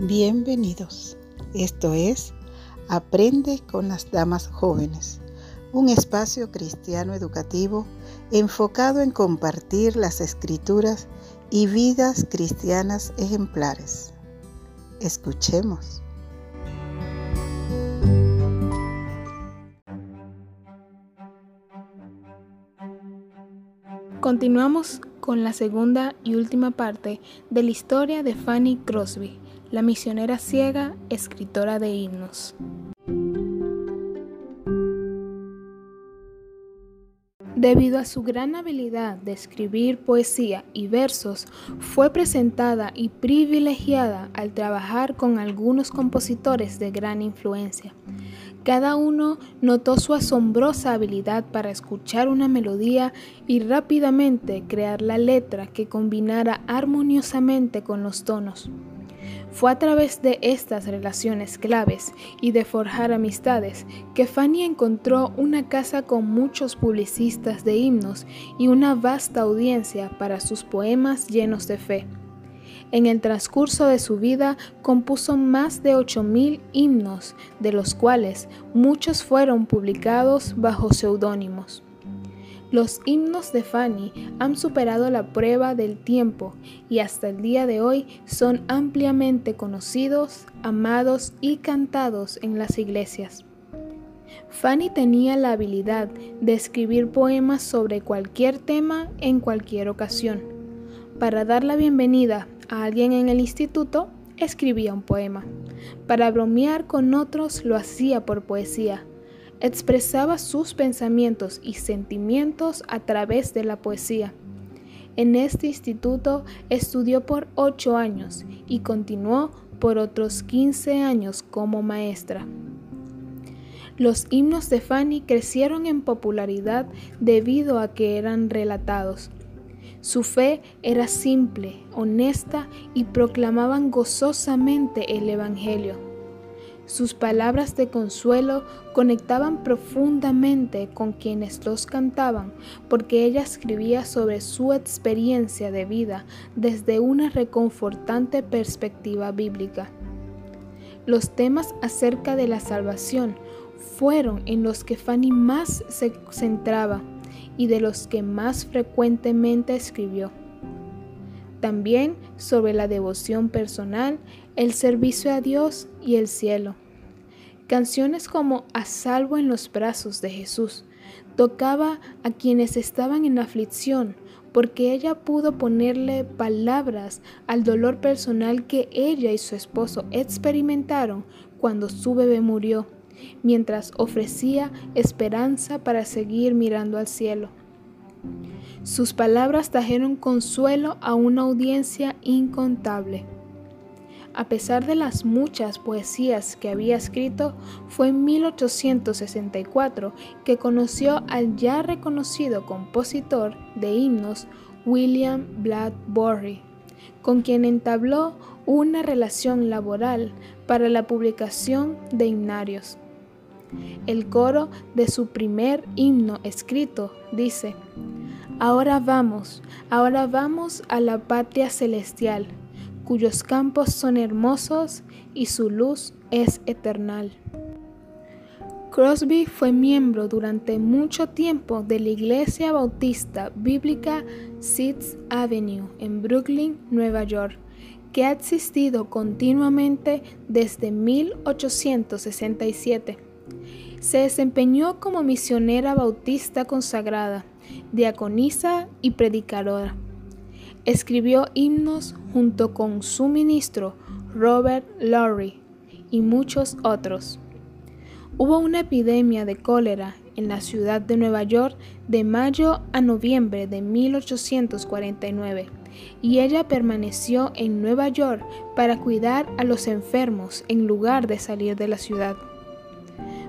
Bienvenidos. Esto es Aprende con las Damas Jóvenes, un espacio cristiano educativo enfocado en compartir las escrituras y vidas cristianas ejemplares. Escuchemos. Continuamos con la segunda y última parte de la historia de Fanny Crosby la misionera ciega, escritora de himnos. Debido a su gran habilidad de escribir poesía y versos, fue presentada y privilegiada al trabajar con algunos compositores de gran influencia. Cada uno notó su asombrosa habilidad para escuchar una melodía y rápidamente crear la letra que combinara armoniosamente con los tonos. Fue a través de estas relaciones claves y de forjar amistades que Fanny encontró una casa con muchos publicistas de himnos y una vasta audiencia para sus poemas llenos de fe. En el transcurso de su vida compuso más de 8.000 himnos, de los cuales muchos fueron publicados bajo seudónimos. Los himnos de Fanny han superado la prueba del tiempo y hasta el día de hoy son ampliamente conocidos, amados y cantados en las iglesias. Fanny tenía la habilidad de escribir poemas sobre cualquier tema en cualquier ocasión. Para dar la bienvenida a alguien en el instituto, escribía un poema. Para bromear con otros lo hacía por poesía expresaba sus pensamientos y sentimientos a través de la poesía. En este instituto estudió por ocho años y continuó por otros 15 años como maestra. Los himnos de Fanny crecieron en popularidad debido a que eran relatados. Su fe era simple, honesta y proclamaban gozosamente el Evangelio. Sus palabras de consuelo conectaban profundamente con quienes los cantaban, porque ella escribía sobre su experiencia de vida desde una reconfortante perspectiva bíblica. Los temas acerca de la salvación fueron en los que Fanny más se centraba y de los que más frecuentemente escribió. También sobre la devoción personal, el servicio a Dios y el cielo. Canciones como A salvo en los brazos de Jesús tocaba a quienes estaban en aflicción porque ella pudo ponerle palabras al dolor personal que ella y su esposo experimentaron cuando su bebé murió, mientras ofrecía esperanza para seguir mirando al cielo. Sus palabras trajeron consuelo a una audiencia incontable. A pesar de las muchas poesías que había escrito, fue en 1864 que conoció al ya reconocido compositor de himnos William Bladbury, con quien entabló una relación laboral para la publicación de himnarios. El coro de su primer himno escrito dice, Ahora vamos, ahora vamos a la patria celestial, cuyos campos son hermosos y su luz es eternal. Crosby fue miembro durante mucho tiempo de la Iglesia Bautista Bíblica Sixth Avenue en Brooklyn, Nueva York, que ha existido continuamente desde 1867. Se desempeñó como misionera bautista consagrada diaconisa y predicadora. Escribió himnos junto con su ministro Robert Lowry y muchos otros. Hubo una epidemia de cólera en la ciudad de Nueva York de mayo a noviembre de 1849 y ella permaneció en Nueva York para cuidar a los enfermos en lugar de salir de la ciudad.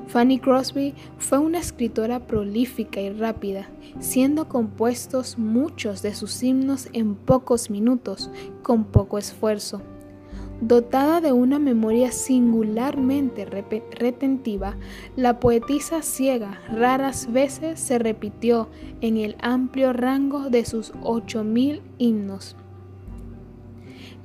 Fanny Crosby fue una escritora prolífica y rápida, siendo compuestos muchos de sus himnos en pocos minutos, con poco esfuerzo. Dotada de una memoria singularmente retentiva, la poetisa ciega raras veces se repitió en el amplio rango de sus 8.000 himnos.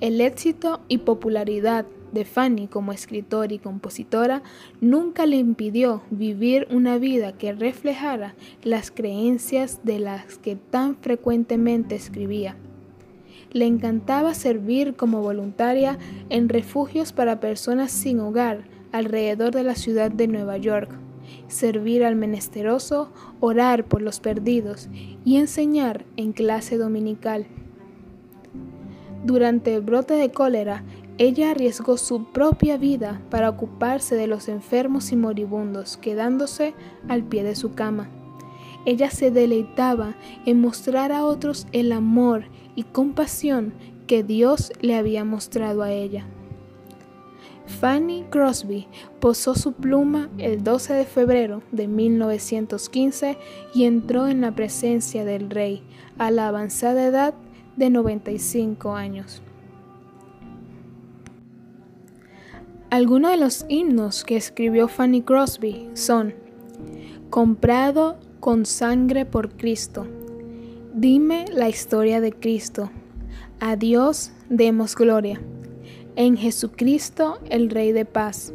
El éxito y popularidad de Fanny como escritora y compositora nunca le impidió vivir una vida que reflejara las creencias de las que tan frecuentemente escribía. Le encantaba servir como voluntaria en refugios para personas sin hogar alrededor de la ciudad de Nueva York, servir al menesteroso, orar por los perdidos y enseñar en clase dominical. Durante el brote de cólera, ella arriesgó su propia vida para ocuparse de los enfermos y moribundos, quedándose al pie de su cama. Ella se deleitaba en mostrar a otros el amor y compasión que Dios le había mostrado a ella. Fanny Crosby posó su pluma el 12 de febrero de 1915 y entró en la presencia del rey a la avanzada edad de 95 años. Algunos de los himnos que escribió Fanny Crosby son Comprado con sangre por Cristo. Dime la historia de Cristo. A Dios demos gloria. En Jesucristo, el Rey de paz.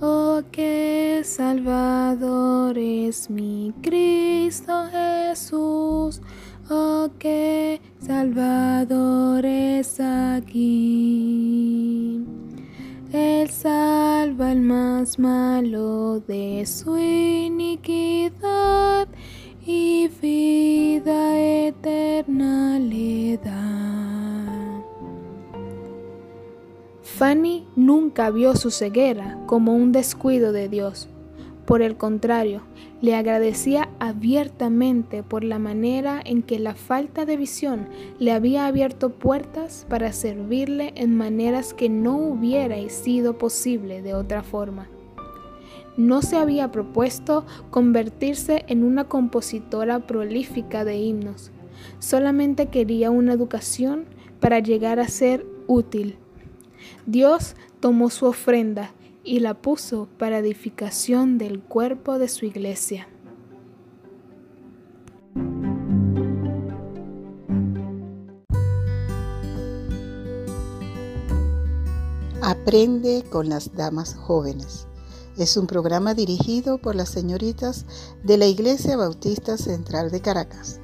Oh, qué Salvador es mi Cristo Jesús. Oh, qué Salvador es aquí. Salva al más malo de su iniquidad y vida eterna le da. Fanny nunca vio su ceguera como un descuido de Dios. Por el contrario, le agradecía abiertamente por la manera en que la falta de visión le había abierto puertas para servirle en maneras que no hubiera sido posible de otra forma. No se había propuesto convertirse en una compositora prolífica de himnos, solamente quería una educación para llegar a ser útil. Dios tomó su ofrenda y la puso para edificación del cuerpo de su iglesia. Aprende con las damas jóvenes. Es un programa dirigido por las señoritas de la Iglesia Bautista Central de Caracas,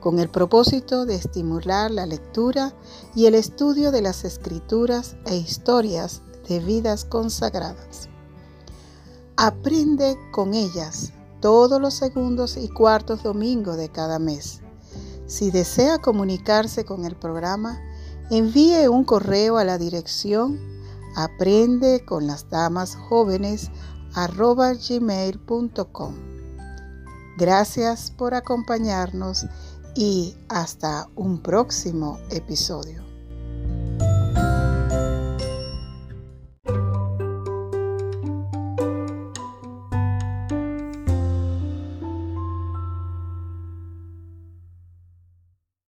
con el propósito de estimular la lectura y el estudio de las escrituras e historias de vidas consagradas. Aprende con ellas todos los segundos y cuartos domingos de cada mes. Si desea comunicarse con el programa, envíe un correo a la dirección aprende. Gracias por acompañarnos y hasta un próximo episodio.